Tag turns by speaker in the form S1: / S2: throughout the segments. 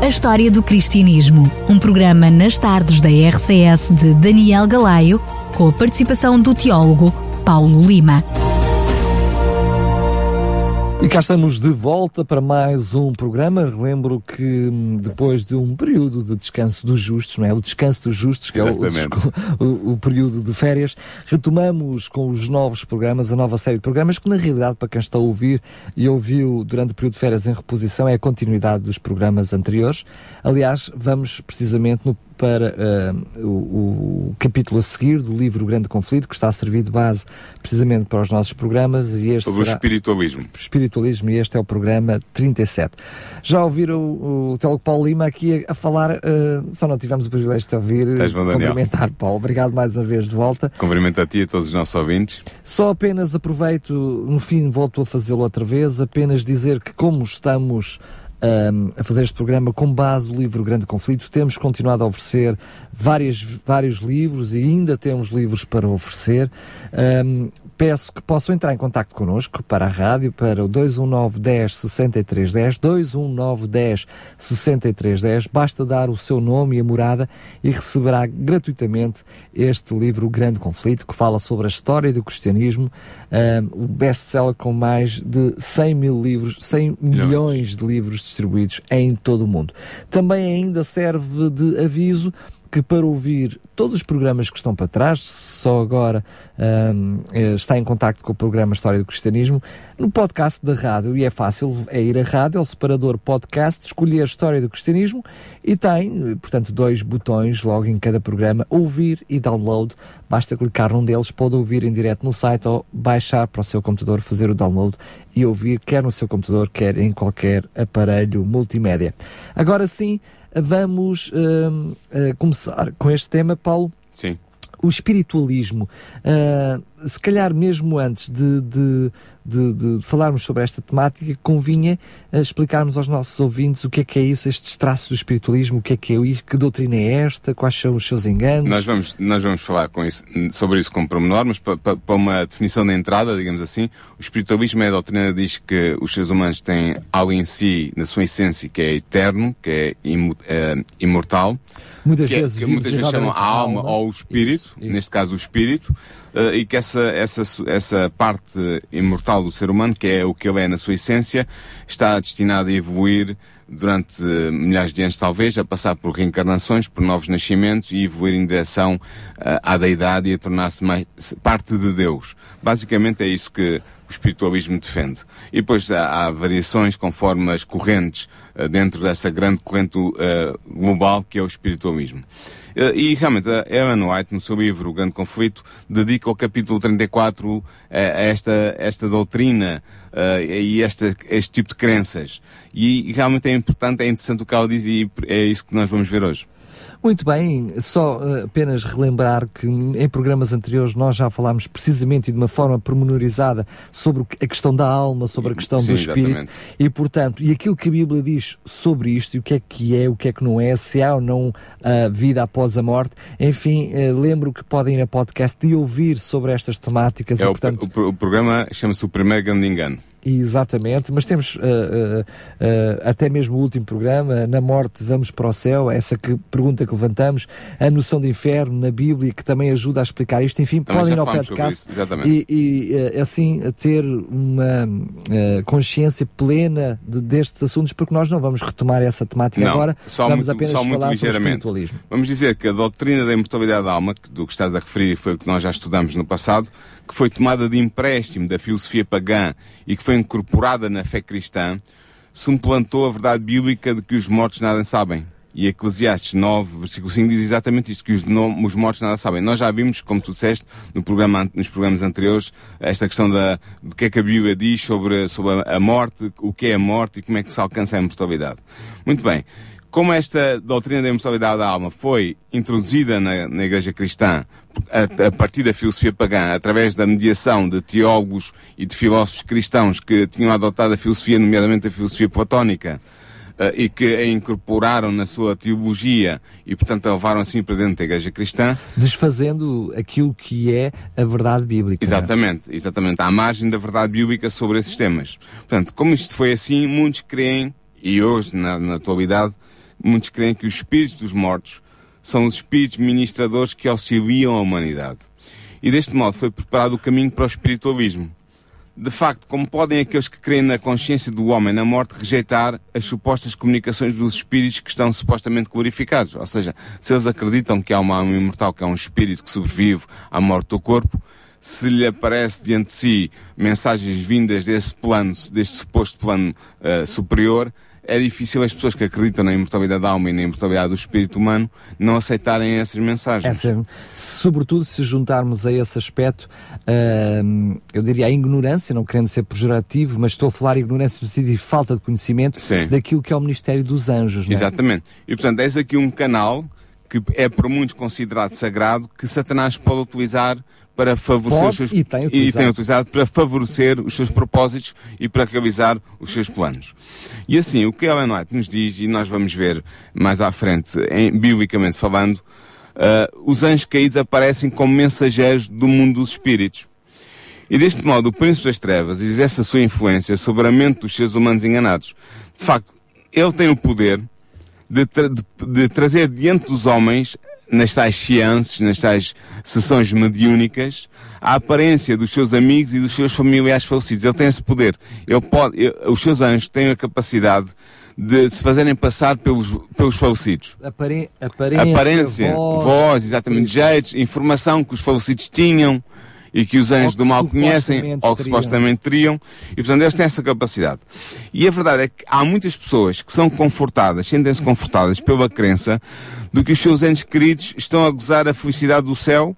S1: A História do Cristianismo, um programa nas tardes da RCS de Daniel Galaio, com a participação do teólogo Paulo Lima.
S2: E cá estamos de volta para mais um programa. Relembro que hum, depois de um período de descanso dos justos, não é? O descanso dos justos, que
S3: Exatamente.
S2: é o, o- o período de férias, retomamos com os novos programas, a nova série de programas, que na realidade, para quem está a ouvir e ouviu durante o período de férias em reposição, é a continuidade dos programas anteriores. Aliás, vamos precisamente no para ah, o, o capítulo a seguir do livro O Grande Conflito, que está a servir de base precisamente para os nossos programas. E este
S3: Sobre o
S2: será-
S3: espiritualismo.
S2: espiritualismo e este é o programa 37. Já ouviram o, o teólogo Paulo Lima aqui a, a falar, eh, só não tivemos o privilégio de ouvir,
S3: Estás bom, Daniel.
S2: cumprimentar Paulo. Obrigado mais uma vez de volta.
S3: Cumprimento a ti e a todos os nossos ouvintes.
S2: Só apenas aproveito, no fim volto a fazê-lo outra vez, apenas dizer que como estamos ahm, a fazer este programa com base no livro Grande Conflito, temos continuado a oferecer várias, vários livros e ainda temos livros para oferecer. Ahm, peço que possam entrar em contato connosco para a rádio, para o 219 10 63 10, 219 10 63 10. Basta dar o seu nome e a morada e receberá gratuitamente este livro, O Grande Conflito, que fala sobre a história do cristianismo, ahm, o best-seller com mais de 100 mil livros, 100 milhões de livros distribuídos em todo o mundo. Também ainda serve de aviso que para ouvir todos os programas que estão para trás, só agora ahm, eh, está em contacto com o programa História do Cristianismo, no podcast da rádio, e é fácil, é ir à rádio, ao separador podcast, escolher História do Cristianismo, e tem, portanto, dois botões logo em cada programa, ouvir e download, basta clicar num deles, pode ouvir em direto no site ou baixar para o seu computador, fazer o download e ouvir quer no seu computador, quer em qualquer aparelho multimédia. Agora sim, vamos hum, eh, começar com este tema, Paulo.
S3: Sim.
S2: O espiritualismo. Ah, se calhar mesmo antes de, de- de- de falarmos sobre esta temática, convinha ah, explicarmos aos nossos ouvintes o que é que é isso, estes traços do espiritualismo, o que é que é isso, que doutrina é esta, quais são os seus enganos.
S3: Nós vamos, nós vamos falar com isso, sobre isso com pormenor, mas para, para, uma definição de entrada, digamos assim, o espiritualismo é a doutrina que diz que os seres humanos têm algo em si, na sua essência, que é eterno, que é imu- eh, imortal,
S2: Muitas
S3: que, é-
S2: vezes
S3: que muitas vezes chamam a alma
S2: alma.
S3: ou o espírito,
S2: Isso, isso.
S3: neste caso o espírito, eh, e que essa, essa, essa parte imortal do ser humano, que é o que ele é na sua essência, está destinado a evoluir durante eh, milhares de anos talvez, a passar por reencarnações, por novos nascimentos e evoluir em direção eh, à deidade e a tornar-se parte de Deus. Basicamente é isso que o espiritualismo defende. E depois há, há variações conforme as correntes eh, dentro dessa grande corrente global que é o espiritualismo. Eh, E realmente a Ellen White, no seu livro O Grande Conflito, dedica o capítulo 34 a, a esta, esta doutrina eh, e esta, este tipo de crenças. E, realmente é importante, é interessante o que ela diz e é isso que nós vamos ver hoje.
S2: Muito bem, só eh, apenas relembrar que em programas anteriores nós já falámos precisamente e de uma forma pormenorizada sobre o a questão da alma, sobre a questão
S3: Sim,
S2: do espírito
S3: exatamente.
S2: e portanto, e aquilo que a Bíblia diz sobre isto e o que é que é, o que é que não é, se há ou não a vida após a morte, enfim, eh, lembro que podem ir a podcast e ouvir sobre estas temáticas
S3: É
S2: e
S3: o,
S2: portanto,
S3: o pro- o programa chama-se O Primeiro Grande Engano.
S2: Exatamente, mas temos uh, uh, uh, até mesmo o último programa, na morte vamos para o céu, essa que, pergunta que levantamos, a noção de inferno na Bíblia, que também ajuda a explicar isto, enfim,
S3: Também
S2: podem ir ao podcast e, e assim ter uma consciência plena de- destes assuntos, porque nós não vamos retomar essa temática
S3: Não,
S2: agora,
S3: só
S2: vamos
S3: muito,
S2: apenas
S3: só muito ligeiramente.
S2: espiritualismo.
S3: Vamos dizer que a doutrina da imortalidade da alma, do que estás a referir, foi o que nós já estudamos no passado, que foi tomada de empréstimo da filosofia pagã e que foi incorporada na fé cristã, suplantou a verdade bíblica de que os mortos nada sabem. E Eclesiastes 9, versículo 5 diz exatamente isto, que os, os mortos nada sabem. Nós já vimos, como tu disseste, no programa, nos programas anteriores, esta questão da, do que é que a Bíblia diz sobre, sobre a morte, o que é a morte e como é que se alcança a imortalidade. Muito bem. Como esta doutrina da imortalidade da alma foi introduzida na, na Igreja Cristã a, a, partir da filosofia pagã, através da mediação de teólogos e de filósofos cristãos que tinham adotado a filosofia, nomeadamente a filosofia platónica, uh, e que a incorporaram na sua teologia e, portanto, a levaram assim para dentro da Igreja Cristã.
S2: Desfazendo aquilo que é a verdade bíblica.
S3: Exatamente, exatamente. À margem da verdade bíblica sobre esses temas. Portanto, como isto foi assim, muitos creem, e hoje, na, na atualidade, muitos creem que os espíritos dos mortos são os espíritos ministradores que auxiliam a humanidade. E deste modo foi preparado o caminho para o espiritualismo. De facto, como podem aqueles que creem na consciência do homem na morte rejeitar as supostas comunicações dos espíritos que estão supostamente glorificados? Ou seja, se eles acreditam que há uma alma imortal, que há um espírito que sobrevive à morte do corpo, se lhe aparece diante de si mensagens vindas desse plano, deste suposto plano uh, superior, é difícil as pessoas que acreditam na imortalidade da alma e na imortalidade do espírito humano não aceitarem essas mensagens.
S2: Essa, sobretudo se juntarmos a esse aspecto, uh, eu diria a ignorância, não querendo ser pejorativo, mas estou a falar ignorância no sentido de falta de conhecimento
S3: Sim.
S2: daquilo que é o ministério dos anjos. É?
S3: Exatamente. E portanto, és aqui um canal que é por muitos considerado sagrado que Satanás pode utilizar para favorecer
S2: Pode
S3: os seus
S2: e tem utilizado.
S3: e tem utilizado para favorecer os seus propósitos e para realizar os seus planos. E assim, o que Ellen White nos diz, e nós vamos ver mais à frente, em, biblicamente falando, uh, os anjos caídos aparecem como mensageiros do mundo dos espíritos. E deste modo, o príncipe das trevas exerce a sua influência sobre a mente dos seres humanos enganados. De facto, ele tem o poder de, tra de, de trazer diante dos homens nas tais seances, nas tais sessões mediúnicas, a aparência dos seus amigos e dos seus familiares falecidos. Ele tem esse poder. Ele pode, ele, os seus anjos têm a capacidade de se fazerem passar pelos, pelos falecidos.
S2: Apare aparência,
S3: Aparência,
S2: voz,
S3: voz, exatamente, jeitos, informação que os falecidos tinham e que os anjos
S2: Ou
S3: do
S2: que
S3: mal conhecem, ou que
S2: teriam.
S3: supostamente teriam, e portanto eles têm essa capacidade. E a verdade é que há muitas pessoas que são confortadas, sentem-se confortadas pela crença de que os seus entes queridos estão a gozar a felicidade do céu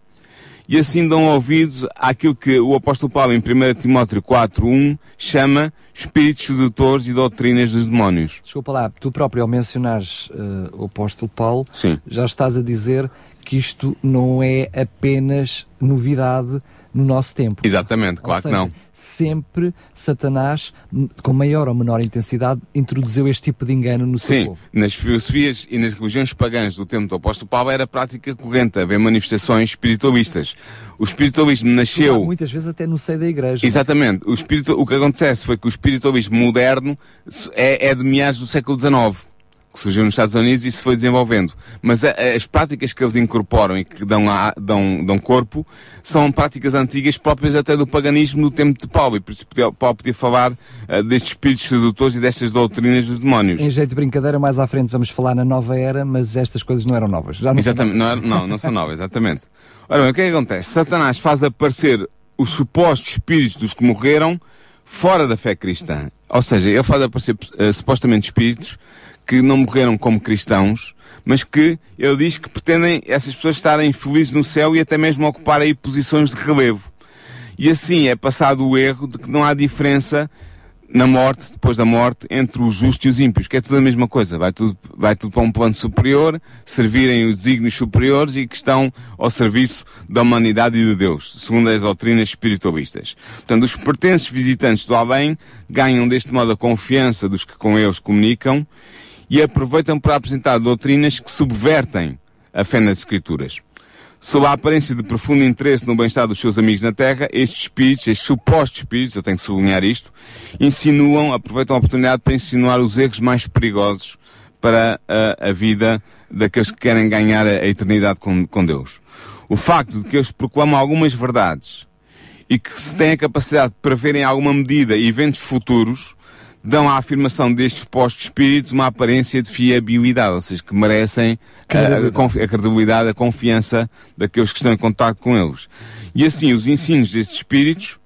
S3: e assim dão ouvidos àquilo que o apóstolo Paulo em 1 Timóteo 4.1 chama espíritos sedutores e doutrinas dos demónios.
S2: Desculpa lá, tu próprio ao mencionares eh, o apóstolo Paulo,
S3: Sim.
S2: já estás a dizer que isto não é apenas novidade no nosso tempo.
S3: Exatamente, claro que
S2: seja,
S3: não.
S2: Sempre Satanás, com maior ou menor intensidade, introduziu este tipo de engano no seu
S3: Sim,
S2: povo.
S3: nas filosofias e nas religiões pagãs do tempo do apóstolo Paulo era prática corrente haver manifestações espiritualistas. O espiritualismo nasceu...
S2: Muitas vezes até no seio da igreja.
S3: Exatamente. O, espírito, o que acontece foi que o espiritualismo moderno é, é de meados do século XIX, que surgiu nos Estados Unidos e se foi desenvolvendo. Mas a- as práticas que eles incorporam e que dão, a- dão, dão corpo são práticas antigas próprias até do paganismo no tempo de Paulo. E por isso Paulo podia falar ah, destes espíritos sedutores e destas doutrinas dos demónios.
S2: Em jeito de brincadeira, mais à frente vamos falar na nova era, mas estas coisas não eram novas. Já não são
S3: Exatamente, não, é- não, não são novas, exatamente. Ora bem, o que é que acontece? Satanás faz aparecer os supostos espíritos dos que morreram fora da fé cristã. Ou seja, ele faz aparecer eh, supostamente espíritos que não morreram como cristãos, mas que ele diz que pretendem essas pessoas estarem felizes no céu e até mesmo ocupar aí posições de relevo. E assim é passado o erro de que não há diferença na morte, depois da morte, entre os justos e os ímpios, que é tudo a mesma coisa. Vai tudo, vai tudo para um plano superior, servirem os desígnios superiores e que estão ao serviço da humanidade e de Deus, segundo as doutrinas espiritualistas. Portanto, os pertences visitantes do além ganham deste modo a confiança dos que com eles comunicam e aproveitam para apresentar doutrinas que subvertem a fé nas Escrituras. Sob a aparência de profundo interesse no bem-estar dos seus amigos na Terra, estes espíritos, estes supostos espíritos, eu tenho que sublinhar isto, insinuam, aproveitam a oportunidade para insinuar os erros mais perigosos para a, a vida daqueles que querem ganhar a, a eternidade com, com Deus. O facto de que eles proclamam algumas verdades e que se têm a capacidade de prever em alguma medida eventos futuros, dão à afirmação destes postos espíritos uma aparência de fiabilidade, ou seja, que merecem a, a, confi- a credibilidade, a confiança daqueles que estão em contato com eles. E assim, os ensinos destes espíritos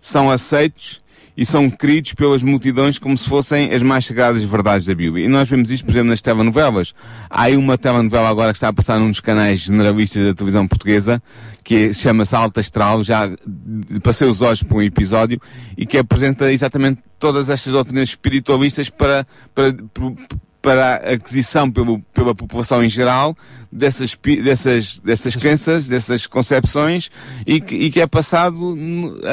S3: são aceitos e são queridos pelas multidões como se fossem as mais sagradas verdades da Bíblia. E nós vemos isto, por exemplo, nas telenovelas. Há aí uma telenovela agora que está a passar num dos canais generalistas da televisão portuguesa, que é- chama-se Alta Astral, já passei os olhos por um episódio, e que apresenta exatamente todas estas doutrinas espiritualistas para, para, para a aquisição pelo, pela população em geral dessas, dessas, dessas crenças, dessas concepções e que, e que é passado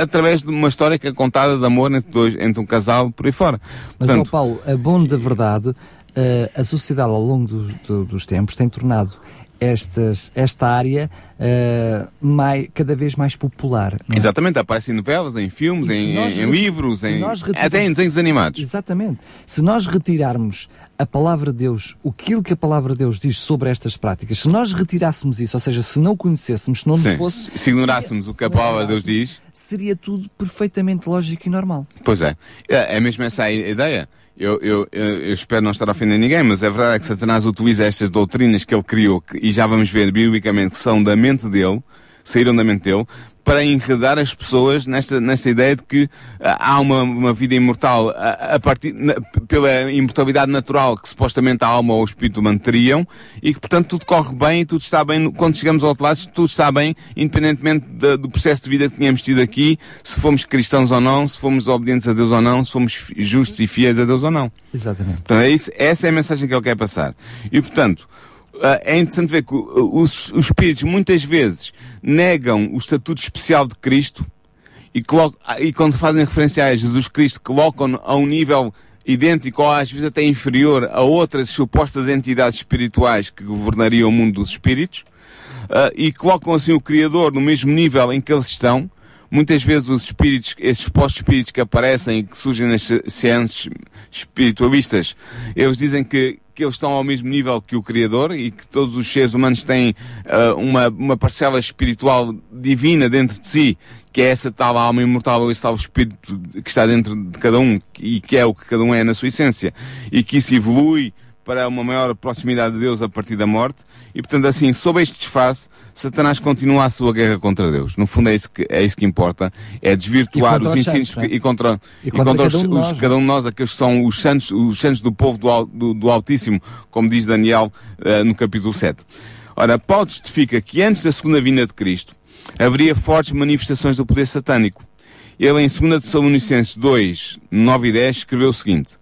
S3: através de uma história que é contada de amor entre, dois, entre um casal por aí fora.
S2: Mas, Portanto, Paulo, a bom da verdade, eh, a sociedade ao longo do, do, dos tempos tem tornado estas, esta área uh, mais, cada vez mais popular.
S3: É? Exatamente, aparece em novelas, em filmes, em, em, em, livros, em, até em desenhos animados.
S2: Exatamente. Se nós retirarmos a palavra de Deus, aquilo que a palavra de Deus diz sobre estas práticas, se nós retirássemos isso, ou seja, se não conhecêssemos, se não
S3: Sim,
S2: fosse.
S3: Se ignorássemos seria, o que a palavra de Deus diz.
S2: Seria tudo perfeitamente lógico e normal.
S3: Pois é. É, é mesmo essa a ideia. Eu, eu, eu, espero não estar a ofender ninguém, mas a verdade é que Satanás utiliza estas doutrinas que ele criou, que, e já vamos ver biblicamente que são da mente dele, saíram da mente dele, para enredar as pessoas nesta, nesta ideia de que uh, há uma, uma vida imortal a, a partir, na, pela imortalidade natural que supostamente a alma ou o espírito manteriam e que portanto tudo corre bem e tudo está bem, quando chegamos ao outro lado tudo está bem, independentemente de, do processo de vida que tínhamos tido aqui, se fomos cristãos ou não, se fomos obedientes a Deus ou não, se fomos justos e fiéis a Deus ou não.
S2: Exatamente.
S3: Portanto, é isso, essa é a mensagem que ele quer passar. E portanto, ah, é interessante ver que os, os espíritos muitas vezes negam o estatuto especial de Cristo e, colocam, ah, e quando fazem referência a Jesus Cristo colocam a um nível idêntico ou às vezes até inferior a outras supostas entidades espirituais que governariam o mundo dos espíritos uh, e colocam assim o Criador no mesmo nível em que eles estão. Muitas vezes os espíritos, esses supostos espíritos que aparecem e que surgem nas ciências espiritualistas, eles dizem que que eles estão ao mesmo nível que o Criador e que todos os seres humanos têm uh, uma, uma parcela espiritual divina dentro de si, que é essa tal alma imortal, esse tal espírito que está dentro de cada um e que é o que cada um é na sua essência e que isso evolui para uma maior proximidade de Deus a partir da morte. E portanto, assim, sob este disfarce, Satanás continua a sua guerra contra Deus. No fundo é isso que, é isso que importa. É desvirtuar os ensinos
S2: santos,
S3: e contra, e contra, e contra cada, os, um os, cada um de nós, aqueles que são os santos, os santos do povo do, do, do Altíssimo, como diz Daniel uh, no capítulo 7. Ora, Paulo justifica que antes da segunda vinda de Cristo haveria fortes manifestações do poder satânico. Ele, em 2 Tessalonicenses 2, 9 e 10, escreveu o seguinte: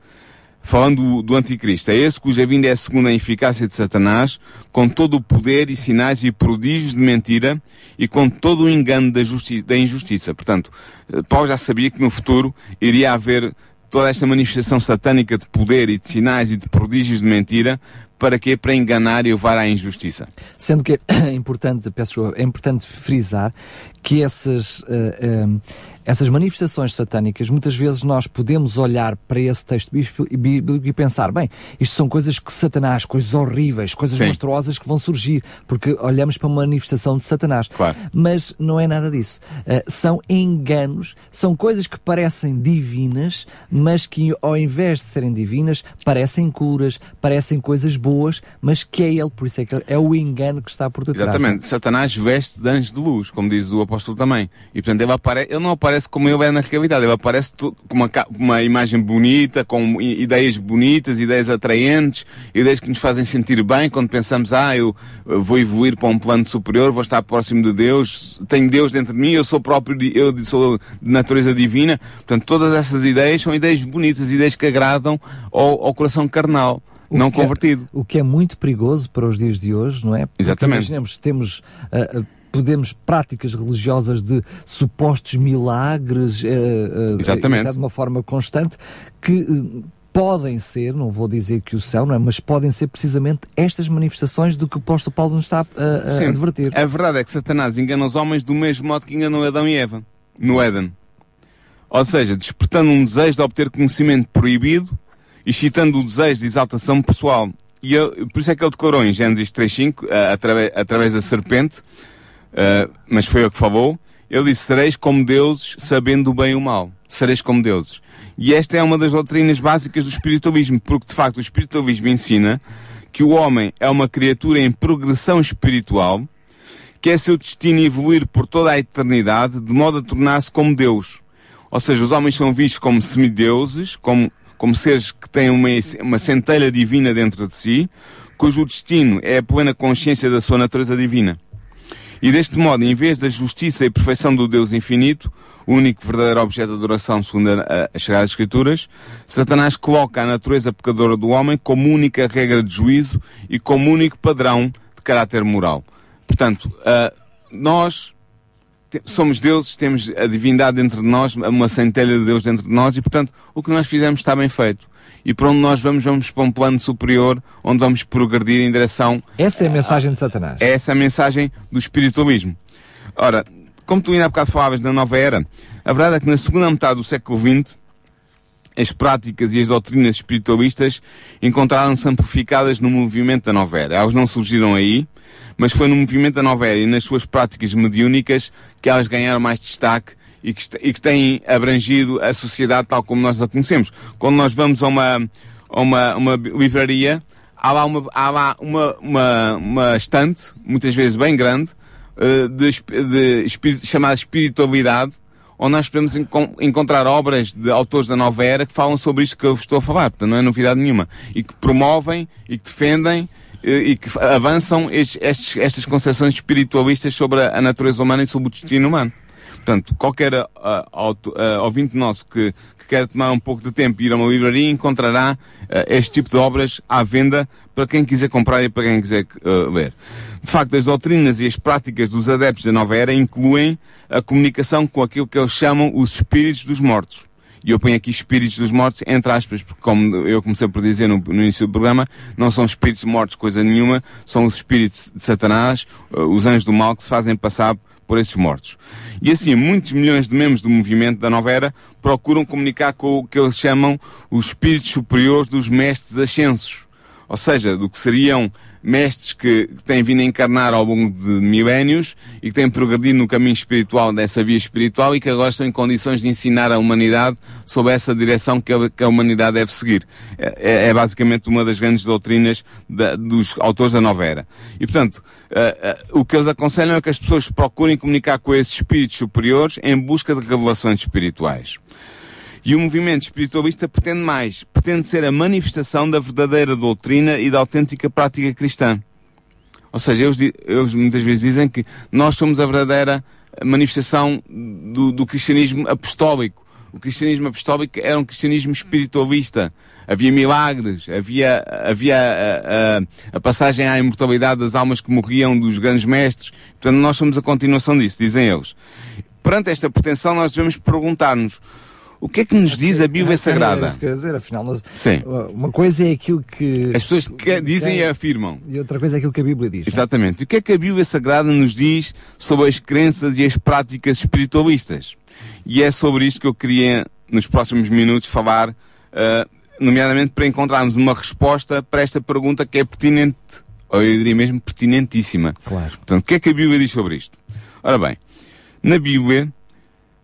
S3: falando do, anticristo. É esse cuja vinda é segundo a eficácia de Satanás, com todo o poder e sinais e prodígios de mentira e com todo o engano da, da injustiça. Portanto, eh, Paulo já sabia que no futuro iria haver toda esta manifestação satânica de poder e de sinais e de prodígios de mentira, para quê? Para enganar e levar à injustiça.
S2: Sendo que é importante, peço é importante frisar que essas, uh, essas manifestações satânicas, muitas vezes nós podemos olhar para esse texto bíblico e pensar, bem, isto são coisas que Satanás, coisas horríveis, coisas Sim. monstruosas que vão surgir, porque olhamos para uma manifestação de Satanás.
S3: Claro.
S2: Mas não é nada disso. Uh, são enganos, são coisas que parecem divinas, mas que ao invés de serem divinas, parecem curas, parecem coisas boas, mas que é ele, por isso é que é o engano que está por detrás.
S3: Exatamente. Satanás veste de anjo de luz, como diz o apóstolo também. E portanto ele, apare... ele não aparece como ele é na realidade. Ele aparece com uma, uma imagem bonita, com ideias bonitas, ideias atraentes, ideias que nos fazem sentir bem quando pensamos, ah, eu vou evoluir para um plano superior, vou estar próximo de Deus, tenho Deus dentro de mim, eu sou próprio, eu sou de natureza divina. Portanto, todas essas ideias são ideias bonitas, ideias que agradam ao, ao coração carnal. O não
S2: é-
S3: convertido.
S2: É, o que é muito perigoso para os dias de hoje, não é?
S3: Porque Exatamente.
S2: Imaginemos, temos uh, podemos práticas religiosas de supostos milagres uh, uh,
S3: Exatamente.
S2: de uma forma constante que podem ser, não vou dizer que o são, não é? mas podem ser precisamente estas manifestações do que o apóstolo Paulo nos está a, a
S3: Sim.
S2: advertir.
S3: A verdade é que Satanás engana os homens do mesmo modo que enganou Adão e Eva, no Éden. Ou seja, despertando um desejo de obter conhecimento proibido, excitando o desejo de exaltação pessoal. E eu, por isso é que ele decorou em Gênesis 3.5, através, através da serpente, uh, mas foi o que falou. Ele disse: Sereis como deuses, sabendo o bem e o mal. Sereis como deuses. E esta é uma das doutrinas básicas do espiritualismo, porque de facto o espiritualismo ensina que o homem é uma criatura em progressão espiritual, que é seu destino evoluir por toda a eternidade, de modo a tornar-se como Deus. Ou seja, os homens são vistos como semideuses, como, como seres que têm uma, uma centelha divina dentro de si, cujo destino é a plena consciência da sua natureza divina. E deste modo, em vez da justiça e perfeição do Deus infinito, o único verdadeiro objeto de adoração segundo a, a chegar às Escrituras, Satanás coloca a natureza pecadora do homem como única regra de juízo e como único padrão de caráter moral. Portanto, uh, nós somos deuses, temos a divindade dentro de nós, uma centelha de Deus dentro de nós e, portanto, o que nós fizemos está bem feito. E para onde nós vamos, vamos para um plano superior, onde vamos progredir em direção...
S2: Essa é a mensagem de Satanás.
S3: É essa a mensagem do espiritualismo. Ora, como tu ainda há bocado falavas da nova era, a verdade é que na segunda metade do século XX, as práticas e as doutrinas espiritualistas encontraram-se amplificadas no movimento da nova era. Elas não surgiram aí, mas foi no movimento da nova era e nas suas práticas mediúnicas que elas ganharam mais destaque e que, e que têm abrangido a sociedade tal como nós a conhecemos. Quando nós vamos a uma, a uma, uma livraria, há lá uma, há lá uma, uma, uma estante, muitas vezes bem grande, uh, de, de espírito, chamada espiritualidade, onde nós podemos enco encontrar obras de autores da nova era que falam sobre isto que eu estou a falar, portanto não é novidade nenhuma, e que promovem e que defendem e que avançam estes, estas concepções espiritualistas sobre a, natureza humana e sobre o destino humano. Portanto, qualquer uh, auto, uh, ouvinte nosso que quer tomar um pouco de tempo e ir a uma livraria encontrará uh, este tipo de obras à venda para quem quiser comprar e para quem quiser uh, ler. De facto, as doutrinas e as práticas dos adeptos da nova era incluem a comunicação com aquilo que eles chamam os espíritos dos mortos. E eu ponho aqui espíritos dos mortos, entre aspas, porque como eu comecei por dizer no, no início do programa, não são espíritos mortos coisa nenhuma, são os espíritos de Satanás, uh, os anjos do mal que se fazem passar por esses mortos. E assim, muitos milhões de membros do movimento da Nova Era procuram comunicar com o que eles chamam os espíritos superiores dos mestres ascensos. Ou seja, do que seriam mestres que têm vindo a encarnar ao longo de milénios e que têm progredido no caminho espiritual dessa via espiritual e que agora estão em condições de ensinar a humanidade sobre essa direção que a, que a humanidade deve seguir. É, é, é, basicamente uma das grandes doutrinas da, dos autores da Nova Era. E, portanto, uh, uh, o que eles aconselham é que as pessoas procurem comunicar com esses espíritos superiores em busca de revelações espirituais. E o movimento espiritualista pretende mais, pretende ser a manifestação da verdadeira doutrina e da autêntica prática cristã. Ou seja, eles, eles muitas vezes dizem que nós somos a verdadeira manifestação do, do cristianismo apostólico. O cristianismo apostólico era um cristianismo espiritualista. Havia milagres, havia, havia a, a, a, passagem à imortalidade das almas que morriam dos grandes mestres. Portanto, nós somos a continuação disso, dizem eles. Perante esta pretensão, nós devemos perguntar-nos o que é que nos diz a Bíblia Sagrada?
S2: É dizer, afinal, nós,
S3: Sim.
S2: uma coisa é aquilo que
S3: as pessoas que dizem e afirmam,
S2: e outra coisa é aquilo que a Bíblia diz.
S3: Exatamente. Não? O que é que a Bíblia Sagrada nos diz sobre as crenças e as práticas espiritualistas? E é sobre isto que eu queria, nos próximos minutos, falar, uh, nomeadamente para encontrarmos uma resposta para esta pergunta que é pertinente, ou eu diria mesmo pertinentíssima.
S2: Claro.
S3: Portanto, o que é que a Bíblia diz sobre isto? Ora bem, na Bíblia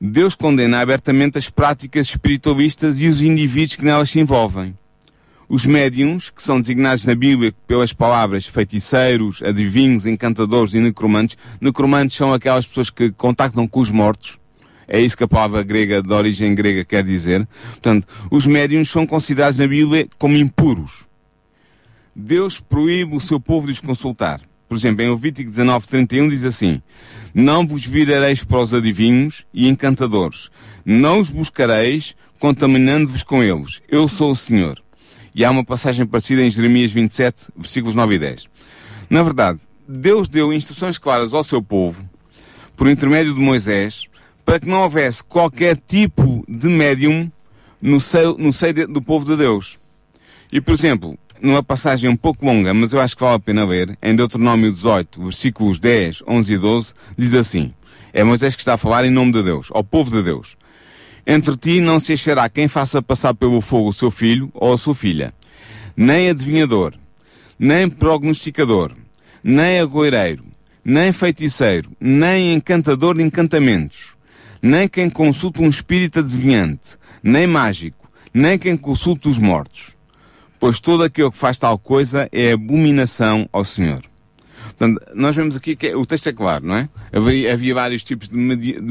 S3: Deus condena abertamente as práticas espiritualistas e os indivíduos que nelas se envolvem. Os médiums, que são designados na Bíblia pelas palavras feiticeiros, adivinhos, encantadores e necromantes, necromantes são aquelas pessoas que contactam com os mortos. É isso que a palavra grega, de origem grega, quer dizer. Portanto, os médiums são considerados na Bíblia como impuros. Deus proíbe o seu povo de os consultar. Por exemplo, em Levítico 19, 31 diz assim, Não vos virareis para os adivinhos e encantadores, não os buscareis, contaminando-vos com eles. Eu sou o Senhor. E há uma passagem parecida em Jeremias 27, versículos 9 e 10. Na verdade, Deus deu instruções claras ao seu povo, por intermédio de Moisés, para que não houvesse qualquer tipo de médium no seio, no seio do povo de Deus. E, por exemplo, numa passagem um pouco longa, mas eu acho que vale a pena ler, em Deuteronômio 18, versículos 10, 11 e 12, diz assim, é Moisés que está a falar em nome de Deus, ao povo de Deus. Entre ti não se achará quem faça passar pelo fogo o seu filho ou a sua filha, nem adivinhador, nem prognosticador, nem agoireiro, nem feiticeiro, nem encantador de encantamentos, nem quem consulta um espírito adivinhante, nem mágico, nem quem consulta os mortos pois todo aquele que faz tal coisa é abominação ao Senhor. Portanto, nós vemos aqui que o texto é claro, não é? Havia, havia vários tipos de, medi, de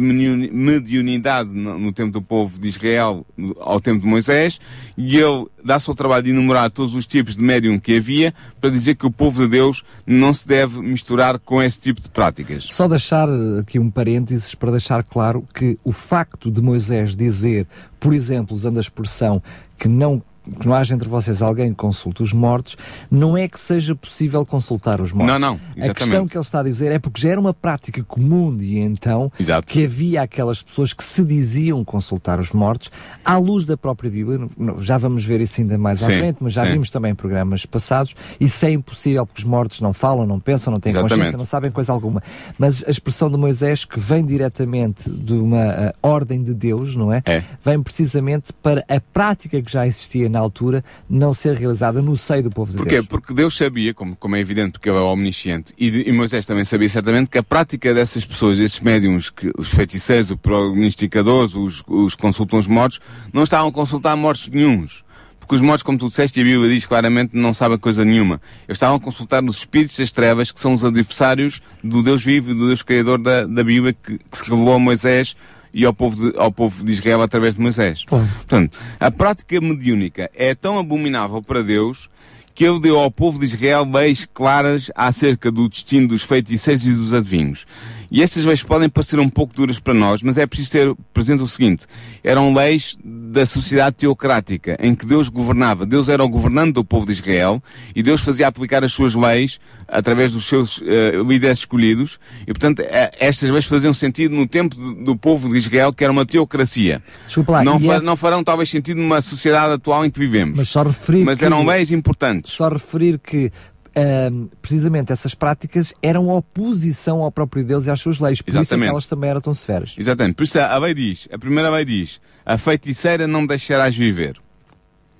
S3: mediunidade no, tempo do povo de Israel, ao tempo de Moisés, e ele dá-se ao trabalho de enumerar todos os tipos de médium que havia, para dizer que o povo de Deus não se deve misturar com esse tipo de práticas.
S2: Só deixar aqui um parênteses para deixar claro que o facto de Moisés dizer, por exemplo, usando a expressão que não que não haja entre vocês alguém que consulte os mortos, não é que seja possível consultar os mortos.
S3: Não, não. Exatamente.
S2: A questão que ele está a dizer é porque já era uma prática comum de então
S3: Exato.
S2: que havia aquelas pessoas que se diziam consultar os mortos à luz da própria Bíblia. Já vamos ver isso ainda mais sim, à frente, mas já sim. vimos também em programas passados. Isso é impossível porque os mortos não falam, não pensam, não têm Exatamente. consciência, não sabem coisa alguma. Mas a expressão de Moisés, que vem diretamente de uma uh, ordem de Deus, não é?
S3: é?
S2: Vem precisamente para a prática que já existia na altura não ser realizada no seio do povo de
S3: Porquê?
S2: Deus.
S3: Porque Deus sabia, como, como é evidente, porque ele é omnisciente, e, e Moisés também sabia certamente que a prática dessas pessoas, esses médiums, que, os feiticeiros, os prognosticadores, os, os consultam os mortos, não estavam a consultar mortos nenhums. Porque os mortos, como tu disseste, e a Bíblia diz claramente, não sabem coisa nenhuma. Eles estavam a consultar os espíritos das trevas, que são os adversários do Deus vivo e do Deus criador da, da Bíblia, que, que se revelou a Moisés e ao povo de, ao povo de Israel através de Moisés.
S2: Claro.
S3: Portanto, a prática mediúnica é tão abominável para Deus que ele deu ao povo de Israel leis claras acerca do destino dos feiticeiros e dos adivinhos. E estas leis podem parecer um pouco duras para nós, mas é preciso ter presente o seguinte: eram leis da sociedade teocrática, em que Deus governava. Deus era o governante do povo de Israel e Deus fazia aplicar as suas leis através dos seus uh, líderes escolhidos. E, portanto, uh, estas leis faziam sentido no tempo do, povo de Israel, que era uma teocracia.
S2: Lá,
S3: não, fa essa... não farão talvez sentido numa sociedade atual em que vivemos.
S2: Mas, só referir
S3: mas
S2: que...
S3: eram leis importantes.
S2: Só referir que um, precisamente essas práticas eram oposição ao próprio Deus e às suas leis. Por
S3: Exatamente.
S2: isso é elas também eram tão severas.
S3: Exatamente. Por isso a lei diz, a primeira lei diz, a feiticeira não deixarás viver.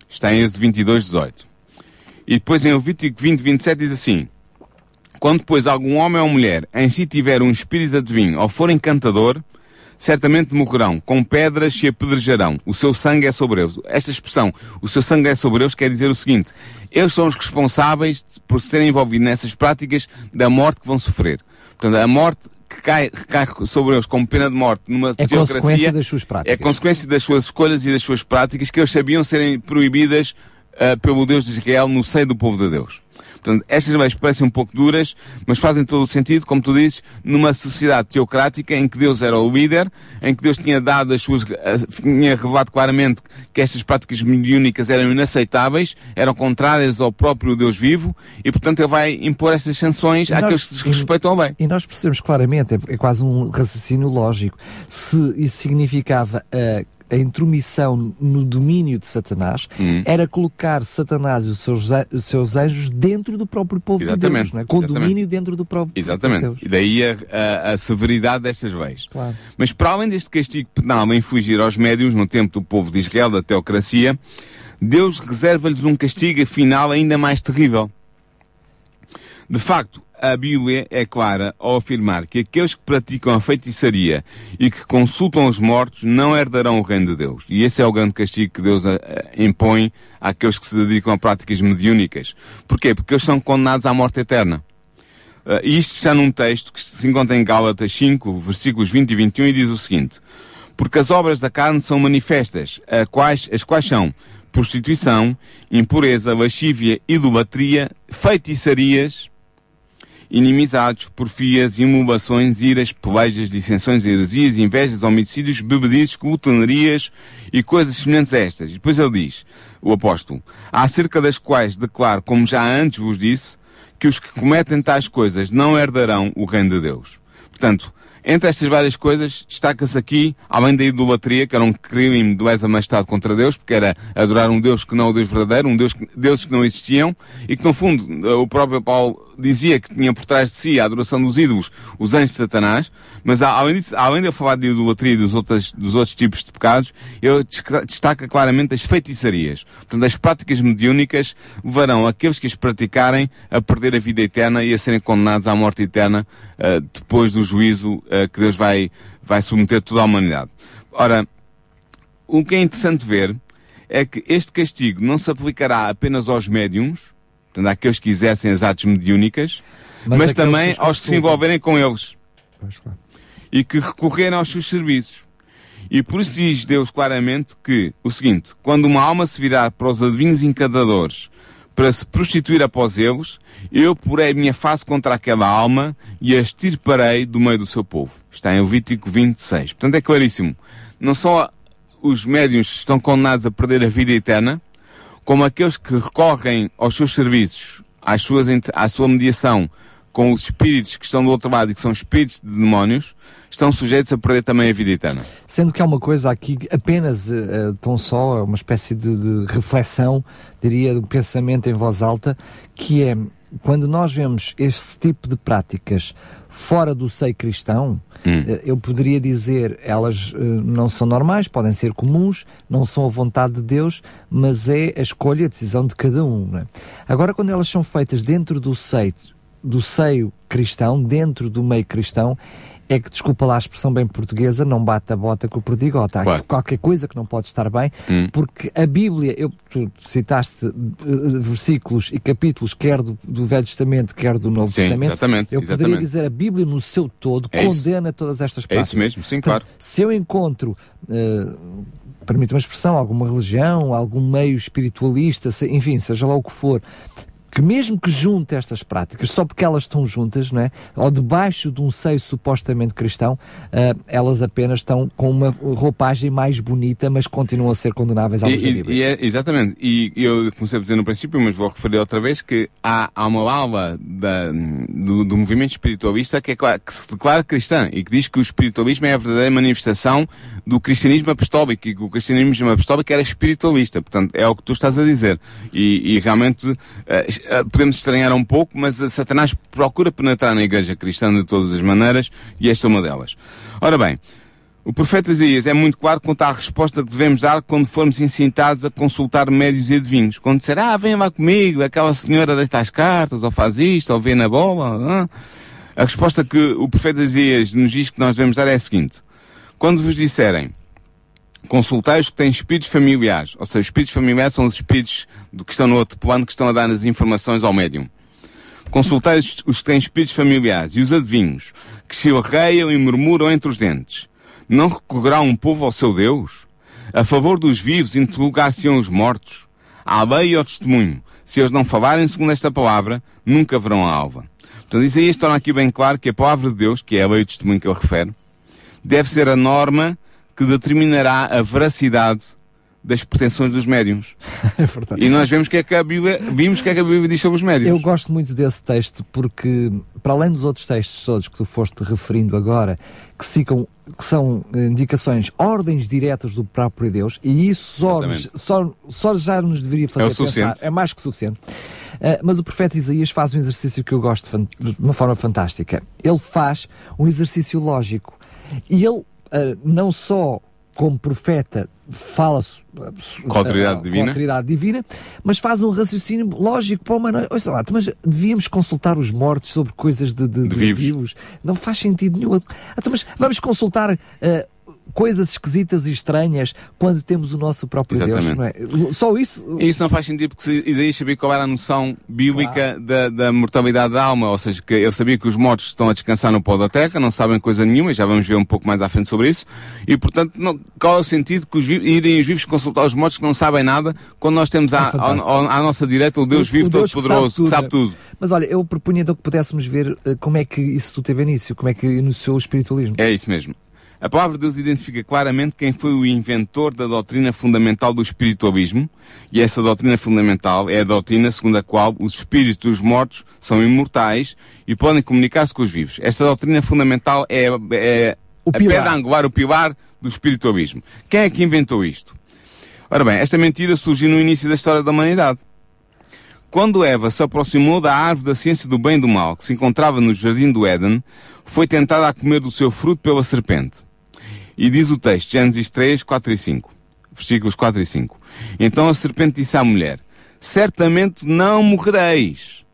S3: Está em Êxodo 22, 18. E depois em Levítico 20, 27 diz assim, quando pois algum homem ou mulher em si tiver um espírito adivinho ou for encantador, certamente morrerão, com pedras se apedrejarão, o seu sangue é sobre eles. Esta expressão, o seu sangue é sobre eles, quer dizer o seguinte, eles são os responsáveis por se terem envolvido nessas práticas da morte que vão sofrer. Portanto, a morte que cai, recai sobre eles como pena de morte numa
S2: é
S3: teocracia
S2: consequência das suas práticas.
S3: é consequência das suas escolhas e das suas práticas que eles sabiam serem proibidas uh, pelo Deus de Israel no seio do povo de Deus. Portanto, estas leis parecem um pouco duras, mas fazem todo o sentido, como tu dizes, numa sociedade teocrática em que Deus era o líder, em que Deus tinha dado as suas, tinha revelado claramente que estas práticas mediúnicas eram inaceitáveis, eram contrárias ao próprio Deus vivo, e portanto ele vai impor estas sanções e àqueles nós, que desrespeitam bem.
S2: E nós percebemos claramente, é, é quase um raciocínio lógico, se isso significava uh, a intromissão no domínio de Satanás
S3: hum.
S2: era colocar Satanás e os seus, os seus anjos dentro do próprio povo
S3: Exatamente.
S2: de Deus, é? com
S3: Exatamente.
S2: domínio dentro do próprio
S3: Exatamente.
S2: Deus.
S3: E daí a, a, a severidade destas leis.
S2: Claro.
S3: Mas para além deste castigo penal em fugir aos médios no tempo do povo de Israel, da teocracia, Deus reserva-lhes um castigo final ainda mais terrível. De facto, a Bíblia é clara ao afirmar que aqueles que praticam a feitiçaria e que consultam os mortos não herdarão o reino de Deus. E esse é o grande castigo que Deus eh, impõe àqueles que se dedicam a práticas mediúnicas. Porquê? Porque eles são condenados à morte eterna. Uh, isto está num texto que se encontra em Gálatas 5, versículos 20 e 21 e diz o seguinte. Porque as obras da carne são manifestas, as quais, as quais são prostituição, impureza, lascívia, idolatria, feitiçarias, inimizades, porfias, imulações, iras, pelejas, dissensões, heresias, invejas, homicídios, bebedices, glutonarias e coisas semelhantes a estas. E depois ele diz, o apóstolo, acerca das quais declaro, como já antes vos disse, que os que cometem tais coisas não herdarão o reino de Deus. Portanto, entre estas várias coisas, destaca-se aqui, além da idolatria, que era um crime de lesa majestade contra Deus, porque era adorar um Deus que não é o Deus verdadeiro, um Deus, deuses que não existiam, e que no fundo, o próprio Paulo dizia que tinha por trás de si a adoração dos ídolos, os anjos de Satanás, mas além disso, além de eu falar de idolatria e dos outros, dos outros tipos de pecados, ele destaca claramente as feitiçarias. Portanto, as práticas mediúnicas levarão aqueles que as praticarem a perder a vida eterna e a serem condenados à morte eterna uh, depois do juízo uh, que Deus vai, vai submeter toda a humanidade. Ora, o que é interessante ver é que este castigo não se aplicará apenas aos médiums, portanto, àqueles que exercem as artes mediúnicas, mas,
S2: aqueles
S3: também aos que se envolverem com eles e que recorreram aos seus serviços. E por isso diz Deus claramente que o seguinte: quando uma alma se virar para os adivinhos encantadores para se prostituir após eles, eu porei a minha face contra aquela alma e a extirparei do meio do seu povo. Está em Levítico 26. Portanto, é claríssimo. Não só os médiuns estão condenados a perder a vida eterna, como aqueles que recorrem aos seus serviços, às suas, à sua mediação com os espíritos que estão do outro lado e que são espíritos de demónios, estão sujeitos a perder também a vida eterna.
S2: Sendo que há uma coisa aqui, apenas eh, tão só, uma espécie de, de reflexão, diria, um pensamento em voz alta, que é quando nós vemos esse tipo de práticas fora do seio cristão, eh, eu poderia dizer elas eh, não são normais, podem ser comuns, não são a vontade de Deus, mas é a escolha, a decisão de cada um. é? Agora, quando elas são feitas dentro do seio, do seio cristão, dentro do meio cristão, é que, desculpa lá a expressão bem portuguesa, não bate a bota com o perdigota. Há
S3: Claro.
S2: qualquer coisa que não pode estar bem,
S3: Hum.
S2: porque a Bíblia, eu, tu citaste eh, versículos e capítulos, quer do, do Velho Testamento, quer do Novo
S3: Sim,
S2: Testamento.
S3: exatamente,
S2: Eu poderia
S3: exatamente.
S2: dizer a Bíblia no seu todo
S3: É isso.
S2: condena todas estas
S3: É
S2: práticas.
S3: isso mesmo, sim,
S2: Portanto,
S3: claro.
S2: Se eu encontro, uh, permite uma expressão, alguma religião, algum meio espiritualista, se- enfim, seja lá o que for, que mesmo que junte estas práticas, só porque elas estão juntas, não é? ou debaixo de um seio supostamente cristão, uh, elas apenas estão com uma roupagem mais bonita, mas continuam a ser condenáveis à luz
S3: e- e é, exatamente. E eu comecei a dizer no princípio, mas vou referir outra vez, que há, há uma aula da- do, do movimento espiritualista que, é, que se declara cristã e que diz que o espiritualismo é a verdadeira manifestação do cristianismo apostólico e que o cristianismo apostólico era espiritualista. Portanto, é o que tu estás a dizer. E, e realmente eh, podemos estranhar um pouco, mas eh, Satanás procura penetrar na igreja cristã de todas as maneiras e esta é uma delas. Ora bem, o profeta Isaías é muito claro quanto à resposta que devemos dar quando formos incitados a consultar médios e adivinhos. Quando disser, ah, vem lá comigo, aquela senhora deita as cartas, ou faz isto, ou vê na bola. ah." A resposta que o profeta Isaías nos diz que nós devemos dar é a seguinte. Quando vos disserem, consultai os que têm espíritos familiares, ou seja, os espíritos familiares são os espíritos do que estão no outro plano que estão a dar as informações ao médium. Consultai os que têm espíritos familiares e os adivinhos, que se arreiam e murmuram entre os dentes. Não recorrerá um povo ao seu Deus? A favor dos vivos interrogar-se-ão os mortos? À lei e ao testemunho. Se eles não falarem segundo esta palavra, nunca verão a alva. Portanto, Isaías torna aqui bem claro que a palavra de Deus, que é a lei e o testemunho que eu refere, deve ser a norma que determinará a veracidade das pretensões dos médiums.
S2: É verdade.
S3: E nós vemos que é que a Bíblia, vimos o que é que a Bíblia diz sobre os médiums.
S2: Eu gosto muito desse texto porque, para além dos outros textos todos que tu foste referindo agora, que, ficam, que são eh, indicações, ordens diretas do próprio Deus, e isso só, só, só já nos deveria fazer
S3: É o
S2: pensar.
S3: suficiente.
S2: É mais que suficiente. Eh, mas o profeta Isaías faz um exercício que eu gosto de, uma forma fantástica. Ele faz um exercício lógico. E ele, não só como profeta, fala
S3: Com a autoridade
S2: com
S3: divina.
S2: autoridade divina, mas faz um raciocínio lógico para o humano. Lá, mas devíamos consultar os mortos sobre coisas de, de-
S3: De
S2: de
S3: vivos.
S2: Não faz sentido nenhum. Então, mas vamos consultar eh, coisas esquisitas e estranhas quando temos o nosso próprio
S3: Exatamente.
S2: Deus, não é? Só isso.
S3: Isso não faz sentido porque se- Isaías sabia qual era a noção bíblica da, da mortalidade da alma, ou seja, que ele sabia que os mortos estão a descansar no pó da terra, não sabem coisa nenhuma, e já vamos ver um pouco mais à frente sobre isso, e portanto, não- qual é o sentido que os vi- irem os vivos consultar os mortos que não sabem nada, quando nós temos à,
S2: É fantástico.
S3: ao- à nossa direita o Deus
S2: O-
S3: vivo todo-poderoso, que sabe tudo.
S2: Mas olha, eu propunha então que pudéssemos ver eh, como é que isso tu teve início, como é que iniciou o espiritualismo.
S3: É isso mesmo. A palavra de Deus identifica claramente quem foi o inventor da doutrina fundamental do espiritualismo, e essa doutrina fundamental é a doutrina segundo a qual os espíritos dos mortos são imortais e podem comunicar-se com os vivos. Esta doutrina fundamental é, é
S2: O
S3: a
S2: pilar.
S3: pedra angular, o pilar do espiritualismo. Quem é que inventou isto? Ora bem, esta mentira surgiu no início da história da humanidade. Quando Eva se aproximou da árvore da ciência do bem e do mal, que se encontrava no jardim do Éden, foi tentada a comer do seu fruto pela serpente. E diz o texto, Gênesis 3, 4 e 5. Versículos 4 e 5. Então a serpente disse à mulher, certamente não morrereis,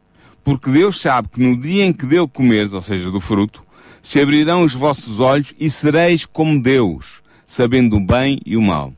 S3: porque Deus sabe que no dia em que deu comeres, ou seja, do fruto, se abrirão os vossos olhos e sereis como Deus, sabendo o bem e o mal.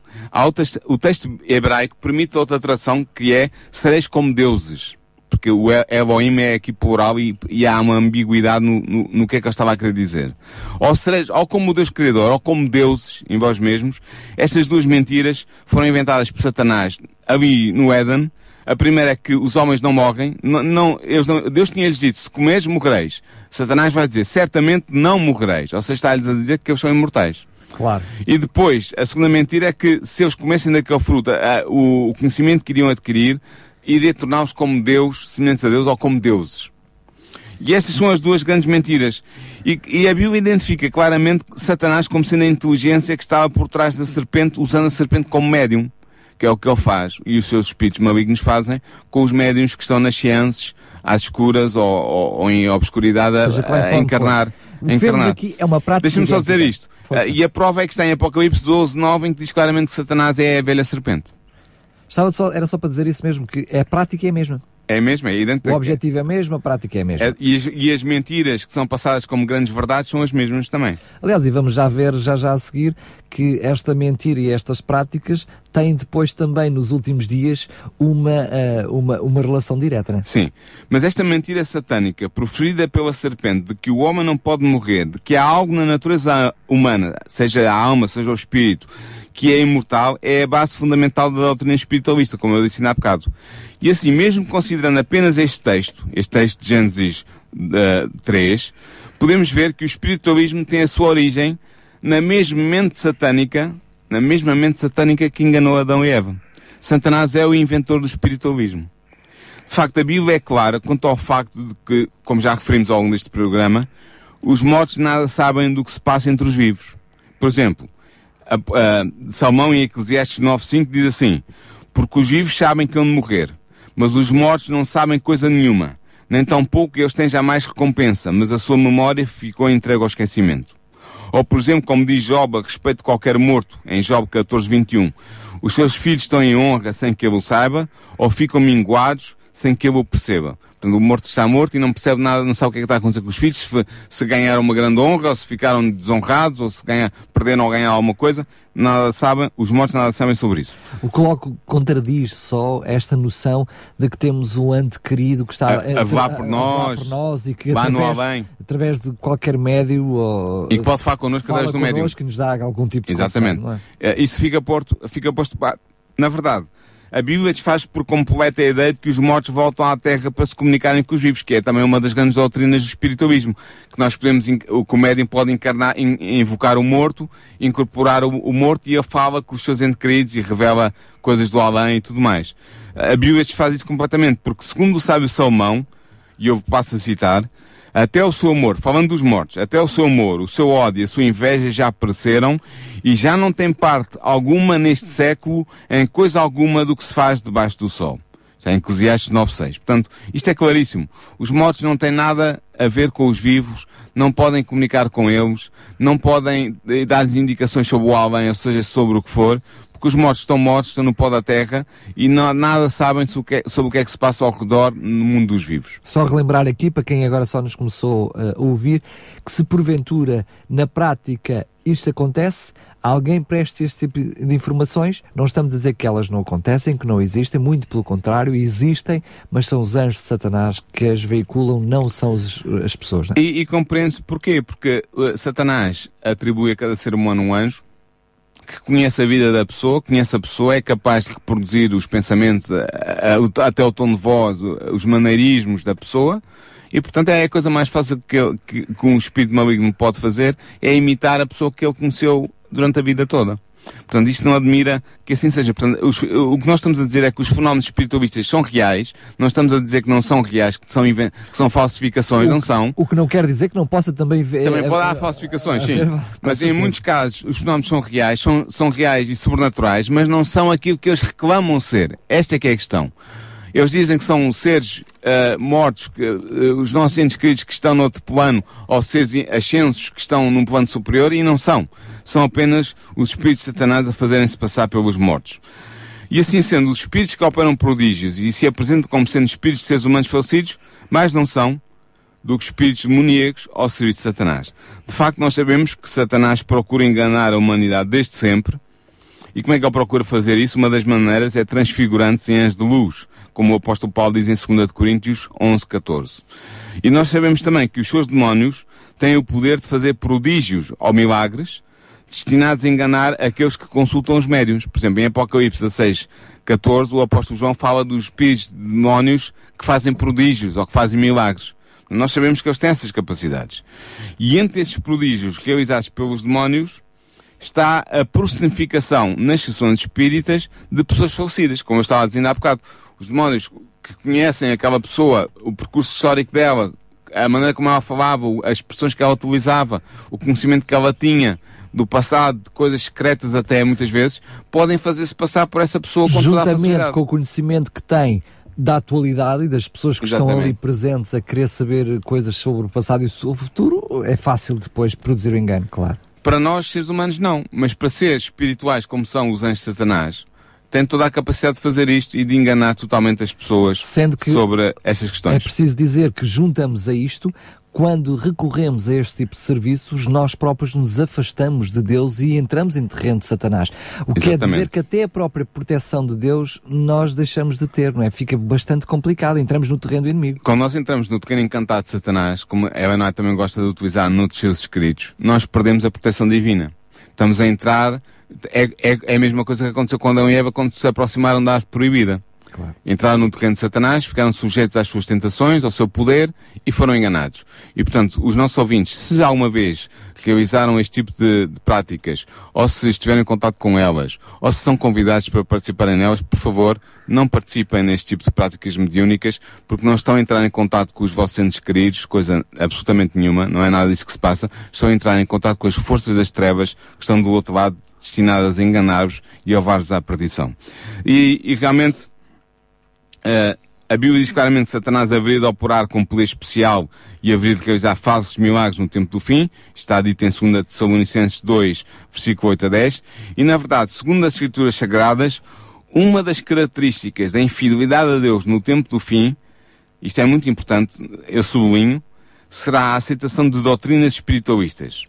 S3: O texto hebraico permite outra tradução que é sereis como deuses. Porque o Elohim é aqui plural e, e há uma ambiguidade no, no, no, que é que ele estava a querer dizer. Ou, seja, ou como Deus Criador, ou como deuses em vós mesmos, estas duas mentiras foram inventadas por Satanás ali no Éden. A primeira é que os homens não morrem. Não, não, não Deus tinha-lhes dito, se comeres, morrereis. Satanás vai dizer, certamente não morrereis. Ou seja, está-lhes a dizer que eles são imortais.
S2: Claro.
S3: E depois, a segunda mentira é que se eles comessem daquela fruta, o, conhecimento que iriam adquirir iria torná-los como Deus, semelhantes a Deus ou como deuses. E essas são as duas grandes mentiras. E, e, a Bíblia identifica claramente Satanás como sendo a inteligência que estava por trás da serpente, usando a serpente como médium, que é o que ele faz, e os seus espíritos malignos fazem com os médiums que estão nas ciências, às escuras ou, ou, ou em obscuridade, a, a encarnar.
S2: A encarnar. aqui é uma prática.
S3: Deixa-me só dizer isto. Uh, e a prova é que está em Apocalipse 12, 9, em que diz claramente que Satanás é a velha serpente.
S2: Estava só, era só para dizer isso mesmo, que a prática é a mesma.
S3: É mesmo, é idêntico.
S2: O objetivo é mesmo, a prática é a mesma. É,
S3: e, as, e, as, mentiras que são passadas como grandes verdades são as mesmas também.
S2: Aliás, e vamos já ver, já já a seguir, que esta mentira e estas práticas têm depois também, nos últimos dias, uma, uh, uma, uma relação direta, né?
S3: Sim. Mas esta mentira satânica, proferida pela serpente, de que o homem não pode morrer, de que há algo na natureza humana, seja a alma, seja o espírito, que é imortal, é a base fundamental da doutrina espiritualista, como eu disse há bocado. E assim, mesmo considerando apenas este texto, este texto de Gênesis uh, 3, podemos ver que o espiritualismo tem a sua origem na mesma mente satânica, na mesma mente satânica que enganou Adão e Eva. Satanás é o inventor do espiritualismo. De facto, a Bíblia é clara quanto ao facto de que, como já referimos ao longo deste programa, os mortos nada sabem do que se passa entre os vivos. Por exemplo, a, a, Salmão em Eclesiastes 9.5 diz assim, porque os vivos sabem que vão morrer, mas os mortos não sabem coisa nenhuma, nem tão pouco eles têm jamais recompensa, mas a sua memória ficou entregue ao esquecimento. Ou, por exemplo, como diz Job a respeito de qualquer morto, em Job 14.21, os seus filhos estão em honra sem que ele o saiba, ou ficam minguados sem que ele o perceba. Portanto, o morto está morto e não percebe nada, não sabe o que é que está a acontecer com os filhos, se, se ganharam uma grande honra, ou se ficaram desonrados, ou se ganha, perderam ou ganharam alguma coisa, nada sabem, os mortos nada sabem sobre isso.
S2: O coloco contradiz só esta noção de que temos um ante querido que está
S3: a, a vá por nós,
S2: por nós e que
S3: através,
S2: através de qualquer médio ou,
S3: e que pode falar connosco através do médium
S2: que nos dá algum tipo de
S3: Exatamente.
S2: Conselho, é?
S3: Isso fica posto, fica posto, na verdade, a Bíblia desfaz por completo a ideia de que os mortos voltam à Terra para se comunicarem com os vivos, que é também uma das grandes doutrinas do espiritualismo, que nós podemos, o comédio pode encarnar, invocar o morto, incorporar o, o morto e ele fala com os seus entes queridos e revela coisas do além e tudo mais. A Bíblia desfaz isso completamente, porque segundo o sábio Salomão, e eu passo a citar, até o seu amor, falando dos mortos, até o seu amor, o seu ódio a sua inveja já apareceram e já não tem parte alguma neste século em coisa alguma do que se faz debaixo do sol. Já em Eclesiastes 9.6. Portanto, isto é claríssimo. Os mortos não têm nada a ver com os vivos, não podem comunicar com eles, não podem eh, dar-lhes indicações sobre o além, ou seja, sobre o que for, porque os mortos estão mortos, estão no pó da terra e não, nada sabem sobre o, é, sobre o, que é, que se passa ao redor no mundo dos vivos.
S2: Só relembrar aqui, para quem agora só nos começou uh, a ouvir, que se porventura na prática isto acontece, alguém preste este tipo de informações, não estamos a dizer que elas não acontecem, que não existem, muito pelo contrário, existem, mas são os anjos de Satanás que as veiculam, não são os, as pessoas.
S3: É? E, e compreende-se porquê? Porque uh, Satanás atribui a cada ser humano um anjo, que conhece a vida da pessoa, conhece a pessoa, é capaz de reproduzir os pensamentos, até o tom de voz, os maneirismos da pessoa, e portanto é a coisa mais fácil que, que, que um espírito maligno pode fazer, é imitar a pessoa que ele conheceu durante a vida toda. Portanto, isto não admira que assim seja. Portanto, os, o que nós estamos a dizer é que os fenómenos espiritualistas são reais, não estamos a dizer que não são reais, que são, que são falsificações,
S2: o
S3: não são.
S2: O que não quer dizer que não possa também ver.
S3: Também pode haver falsificações, sim. Mas em muitos casos os fenómenos são reais, são, são reais e sobrenaturais, mas não são aquilo que eles reclamam ser. Esta é que é a questão. Eles dizem que são seres uh, mortos, que, uh, os nossos entes queridos que estão no outro plano, ou seres ascensos que estão num plano superior, e não são são apenas os espíritos de Satanás a fazerem-se passar pelos mortos. E assim sendo, os espíritos que operam prodígios e se apresentam como sendo espíritos de seres humanos falecidos, mais não são do que espíritos demoníacos ao serviço de Satanás. De facto, nós sabemos que Satanás procura enganar a humanidade desde sempre E como é que ele procura fazer isso? Uma das maneiras é transfigurando-se em anjos de luz, como o apóstolo Paulo diz em 2 Coríntios 11, 14. E nós sabemos também que os seus demónios têm o poder de fazer prodígios ou milagres destinados a enganar aqueles que consultam os médiums. Por exemplo, em Apocalipse 16, 14, o apóstolo João fala dos espíritos de demónios que fazem prodígios ou que fazem milagres. Nós sabemos que eles têm essas capacidades. E entre esses prodígios realizados pelos demónios, está a personificação nas sessões espíritas de pessoas falecidas, como eu estava dizendo há bocado. Os demónios que conhecem aquela pessoa, o percurso histórico dela, a maneira como ela falava, as expressões que ela utilizava, o conhecimento que ela tinha do passado, de coisas secretas até muitas vezes, podem fazer-se passar por essa pessoa com
S2: Juntamente com o conhecimento que tem da atualidade e das pessoas que estão
S3: Exatamente.
S2: ali presentes a querer saber coisas sobre o passado e sobre o futuro, é fácil depois produzir o engano, claro.
S3: Para nós, seres humanos, não. Mas para seres espirituais, como são os anjos de Satanás, têm toda a capacidade de fazer isto e de enganar totalmente as pessoas sobre estas
S2: é
S3: questões.
S2: preciso dizer que juntamos a isto quando recorremos a este tipo de serviços, nós próprios nos afastamos de Deus e entramos em terreno de Satanás. O que quer
S3: Exatamente.
S2: dizer que até a própria proteção de Deus nós deixamos de ter, não é? Fica bastante complicado, entramos no terreno do inimigo.
S3: Quando nós entramos no pequeno encantado de Satanás, como a Ellen também gosta de utilizar noutros seus escritos, nós perdemos a proteção divina. Estamos a entrar, é, é, é a mesma coisa que aconteceu com Adão e Eva quando se aproximaram da árvore proibida.
S2: Claro.
S3: Entraram no terreno de Satanás, ficaram sujeitos às suas tentações, ao seu poder e foram enganados. E portanto, os nossos ouvintes, se alguma vez realizaram este tipo de, de práticas, ou se estiverem em contato com elas, ou se são convidados para participarem nelas, por favor, não participem neste tipo de práticas mediúnicas, porque não estão a entrar em contato com os vossos entes queridos, coisa absolutamente nenhuma, não é nada disso que se passa, estão a entrar em contato com as forças das trevas que estão do outro lado destinadas a enganar-vos e a levar-vos à perdição. E, e realmente, Uh, a Bíblia diz claramente que Satanás haveria de operar com poder especial e haveria de realizar falsos milagres no tempo do fim. Está dito em 2 Tessalonicenses 2, versículo 8 a 10. E na verdade, segundo as Escrituras Sagradas, uma das características da infidelidade a Deus no tempo do fim, isto é muito importante, eu sublinho, será a aceitação de doutrinas espiritualistas.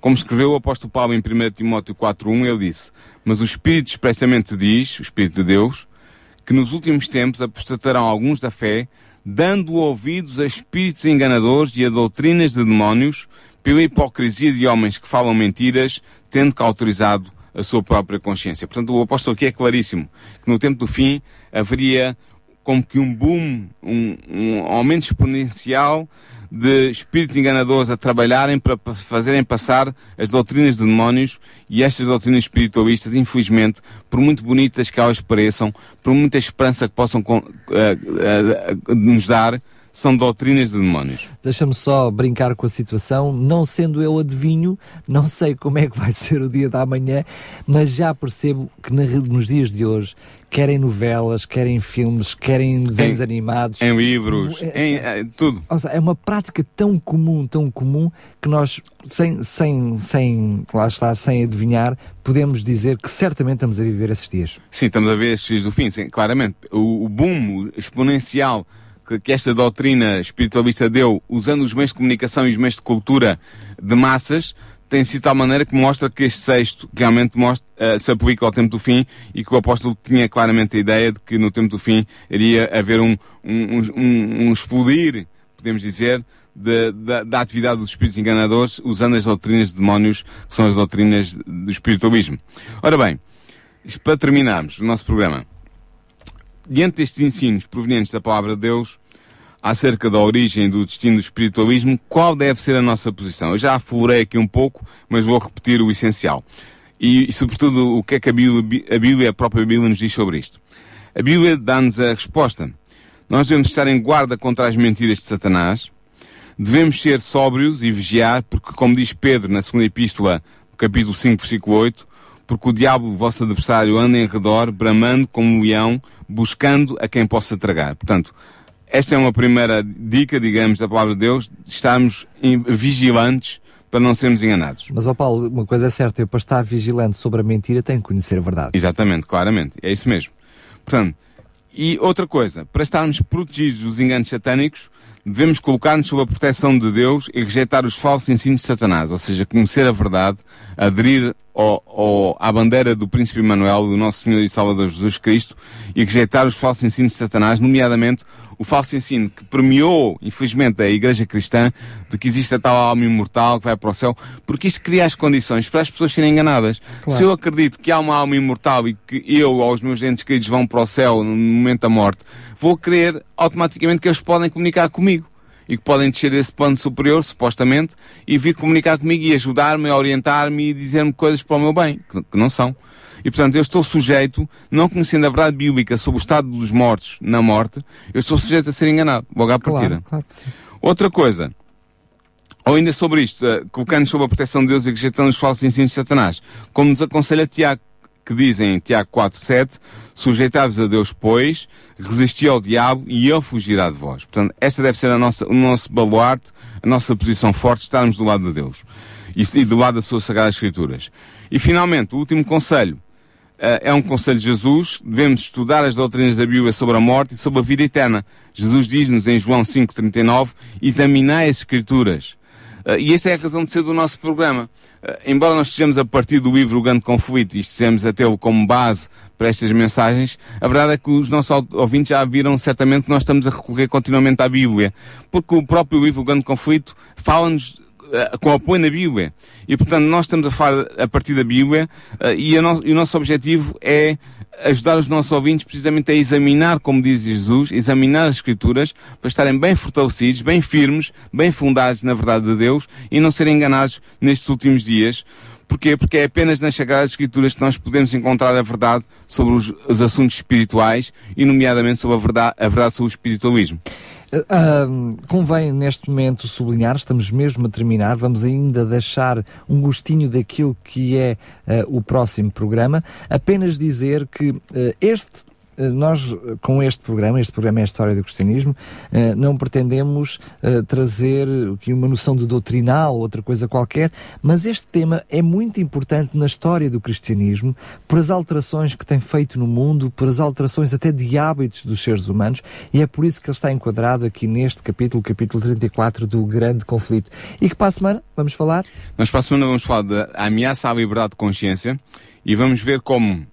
S3: Como escreveu o apóstolo Paulo em 1 Timóteo 4.1, ele disse, mas o Espírito expressamente diz, o Espírito de Deus, que nos últimos tempos apostatarão alguns da fé, dando ouvidos a espíritos enganadores e a doutrinas de demónios, pela hipocrisia de homens que falam mentiras, tendo cauterizado a sua própria consciência. Portanto, o apóstolo aqui é claríssimo, que no tempo do fim haveria como que um boom, um, um aumento exponencial de espíritos enganadores a trabalharem para pa- fazerem passar as doutrinas de demónios e estas doutrinas espiritualistas, infelizmente, por muito bonitas que elas pareçam, por muita esperança que possam eh, eh, nos dar, são doutrinas de demónios.
S2: Deixa-me só brincar com a situação. Não sendo eu adivinho, não sei como é que vai ser o dia da manhã, mas já percebo que na- nos dias de hoje querem novelas, querem filmes, querem desenhos
S3: Em-
S2: animados.
S3: Em livros,
S2: É-
S3: em eh, tudo.
S2: Seja, é uma prática tão comum, tão comum, que nós, sem, sem, sem, lá está, sem adivinhar, podemos dizer que certamente estamos a viver esses dias.
S3: Sim, estamos a ver estes dias do fim, sim, claramente. O, o boom exponencial que, que esta doutrina espiritualista deu, usando os meios de comunicação e os meios de cultura de massas, tem sido de tal maneira que mostra que este sexto realmente mostra, eh, se aplica ao tempo do fim e que o apóstolo tinha claramente a ideia de que no tempo do fim iria haver um, um, um, um, explodir, podemos dizer, de- da, da atividade dos espíritos enganadores, usando as doutrinas de demónios, que são as doutrinas do espiritualismo. Ora bem, para terminarmos o nosso programa, diante destes ensinos provenientes da palavra de Deus, acerca da origem do destino do espiritualismo, qual deve ser a nossa posição? Eu já aflorei aqui um pouco, mas vou repetir o essencial. E, e, sobretudo, o que é que a Bíblia, a Bíblia, a própria Bíblia, nos diz sobre isto? A Bíblia dá-nos a resposta. Nós devemos estar em guarda contra as mentiras de Satanás, devemos ser sóbrios e vigiar, porque, como diz Pedro na segunda epístola, capítulo 5, versículo 8, porque o diabo, o vosso adversário, anda em redor, bramando como um leão, buscando a quem possa tragar. Portanto, esta é uma primeira dica, digamos, da palavra de Deus, de estarmos vigilantes para não sermos enganados.
S2: Mas, ó Paulo, uma coisa é certa, eu para estar vigilante sobre a mentira tenho que conhecer a verdade.
S3: Exatamente, claramente. É isso mesmo. Portanto, e outra coisa, para estarmos protegidos dos enganos satânicos, devemos colocar-nos sob a proteção de Deus e rejeitar os falsos ensinos de Satanás, ou seja, conhecer a verdade, aderir ao, ao, à bandeira do Príncipe Emanuel, do nosso Senhor e Salvador Jesus Cristo, e rejeitar os falsos ensinos de Satanás, nomeadamente o falso ensino que permeou, infelizmente, a Igreja Cristã, de que existe a tal alma imortal que vai para o céu, porque isto cria as condições para as pessoas serem enganadas. Claro. Se eu acredito que há uma alma imortal e que eu ou os meus entes queridos vão para o céu no momento da morte, vou crer automaticamente que eles podem comunicar comigo e que podem descer desse plano superior, supostamente, e vir comunicar comigo e ajudar-me, orientar-me e dizer-me coisas para o meu bem, que, não são. E portanto, eu estou sujeito, não conhecendo a verdade bíblica sobre o estado dos mortos na morte, eu estou sujeito a ser enganado, logo à partida. Claro, claro Outra coisa, ou ainda sobre isto, uh, colocando sobre a proteção de Deus e rejeitando os falsos ensinos de Satanás, como nos aconselha Tiago, que dizem em Tiago 4.7, sujeitai-vos a Deus, pois, resisti ao diabo e ele fugirá de vós. Portanto, esta deve ser a nossa, o nosso baluarte, a nossa posição forte, estarmos do lado de Deus. E, do lado das suas Sagradas Escrituras. E finalmente, o último conselho, uh, é um conselho de Jesus, devemos estudar as doutrinas da Bíblia sobre a morte e sobre a vida eterna. Jesus diz-nos em João 5.39, examinai as Escrituras e esta é a razão de ser do nosso programa. Uh, embora nós estejamos a partir do livro O Grande Conflito e estejamos a tê-lo como base para estas mensagens, a verdade é que os nossos ouvintes já viram certamente que nós estamos a recorrer continuamente à Bíblia. Porque o próprio livro O Grande Conflito fala-nos uh, com apoio na Bíblia. E portanto nós estamos a falar a partir da Bíblia e, no, e o nosso objetivo é ajudar os nossos ouvintes precisamente a examinar, como diz Jesus, examinar as Escrituras para estarem bem fortalecidos, bem firmes, bem fundados na verdade de Deus e não serem enganados nestes últimos dias. Porquê? Porque é apenas nas Sagradas Escrituras que nós podemos encontrar a verdade sobre os, os assuntos espirituais e, nomeadamente, sobre a verdade, a verdade sobre o espiritualismo.
S2: Uh, convém neste momento sublinhar, estamos mesmo a terminar, vamos ainda deixar um gostinho daquilo que é uh, o próximo programa. Apenas dizer que uh, este nós, com este programa, este programa é a História do Cristianismo, eh, não pretendemos eh, trazer uma noção de doutrinal, outra coisa qualquer, mas este tema é muito importante na história do cristianismo, por as alterações que tem feito no mundo, por as alterações até de hábitos dos seres humanos, e é por isso que ele está enquadrado aqui neste capítulo, capítulo 34 do Grande Conflito. E que para a semana vamos falar?
S3: Nós para a semana vamos falar da ameaça à liberdade de consciência e vamos ver como uh,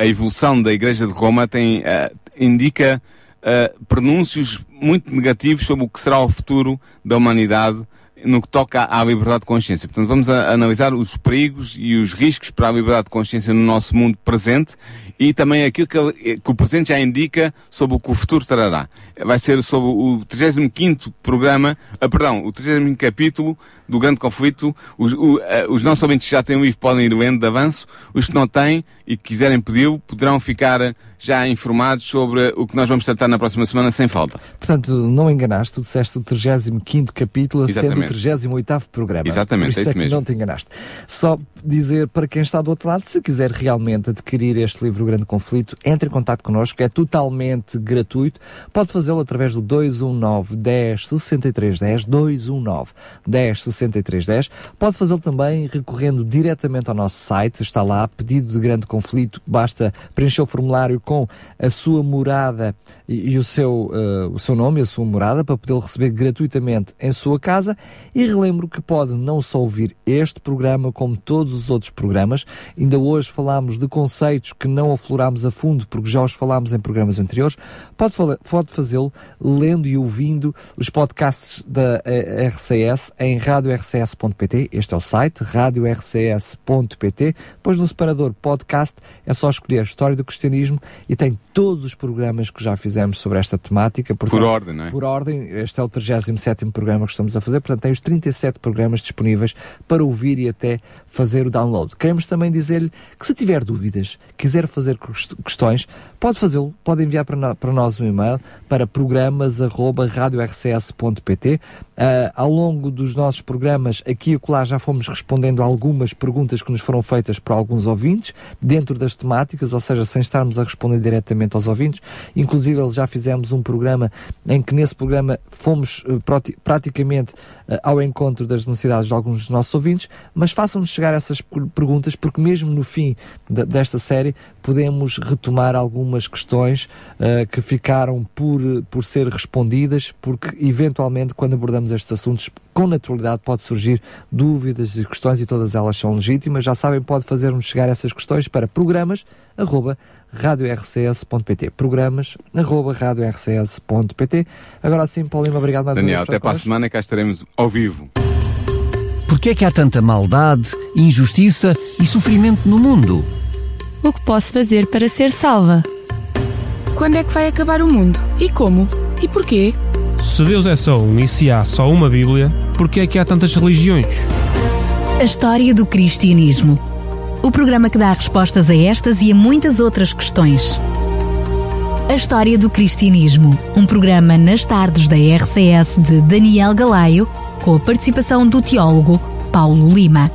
S3: a evolução da Igreja de Roma tem, uh, indica uh, pronúncios muito negativos sobre o que será o futuro da humanidade no que toca à liberdade de consciência. Portanto, vamos analisar os perigos e os riscos para a liberdade de consciência no nosso mundo presente e também aquilo que, que o presente já indica sobre o que o futuro trará. Vai ser sobre o 35º programa, ah, perdão, o 35º capítulo do grande conflito. Os, o, uh, os nossos ouvintes que já têm o livro podem ir lendo de avanço. Os que não têm e que quiserem pedi-lo poderão ficar já informados sobre o que nós vamos tratar na próxima semana sem falta.
S2: Portanto, não enganaste, tu disseste o 35 capítulo, Exatamente. O 38 programa.
S3: Exatamente,
S2: isso
S3: é isso
S2: é
S3: mesmo.
S2: não te enganaste. Só dizer para quem está do outro lado, se quiser realmente adquirir este livro Grande Conflito, entre em contato connosco, é totalmente gratuito. Pode fazê-lo através do 219 10 63 10, 219 10 63 10. Pode fazê-lo também recorrendo diretamente ao nosso site, está lá, pedido de Grande Conflito, basta preencher o formulário com a sua morada e, e o, seu, uh, o seu nome e a sua morada para poder receber gratuitamente em sua casa. E relembro que pode não só ouvir este programa, como todos os outros programas. Ainda hoje falámos de conceitos que não aflorámos a fundo, porque já os falámos em programas anteriores. Pode, pode fazê-lo lendo e ouvindo os podcasts da eh, RCS em radiorcs.pt. Este é o site, radiorcs.pt. Depois no separador podcast é só escolher História do Cristianismo e tem todos os programas que já fizemos sobre esta temática.
S3: Portanto, por ordem, não é?
S2: Por ordem. Este é o 37 programa que estamos a fazer. Portanto, tem os 37 programas disponíveis para ouvir e até fazer o download. Queremos também dizer-lhe que se tiver dúvidas, quiser fazer questões, pode fazê-lo. Pode enviar para, nós um e-mail para programas.radiorcs.pt. Uh, ah, ao longo dos nossos programas, aqui e acolá, já fomos respondendo algumas perguntas que nos foram feitas por alguns ouvintes, dentro das temáticas, ou seja, sem estarmos a responder diretamente aos ouvintes. Inclusive, já fizemos um programa em que nesse programa fomos uh, praticamente uh, ao encontro das necessidades de alguns dos nossos ouvintes, mas façam-nos chegar essas perguntas, porque mesmo no fim de, desta série podemos retomar algumas questões uh, que ficaram por, por ser respondidas, porque eventualmente quando abordamos estes assuntos com naturalidade pode surgir dúvidas e questões e todas elas são legítimas. Já sabem, pode fazer-nos chegar essas questões para programas arroba radiorcs.pt programas arroba radiorcs.pt Agora sim, Paulinho, obrigado mais
S3: Daniel,
S2: uma vez.
S3: Daniel, até para a semana cá estaremos ao vivo.
S4: Porquê é que há tanta maldade, injustiça e sofrimento no mundo?
S5: O que posso fazer para ser salva?
S6: Quando é que vai acabar o mundo? E como? E porquê?
S7: Se Deus é só um e se há só uma Bíblia, porquê é que há tantas religiões?
S1: A história do cristianismo. O programa que dá respostas a estas e a muitas outras questões. A história do cristianismo. Um programa nas tardes da RCS de Daniel Galaio, com a participação do teólogo Paulo Lima.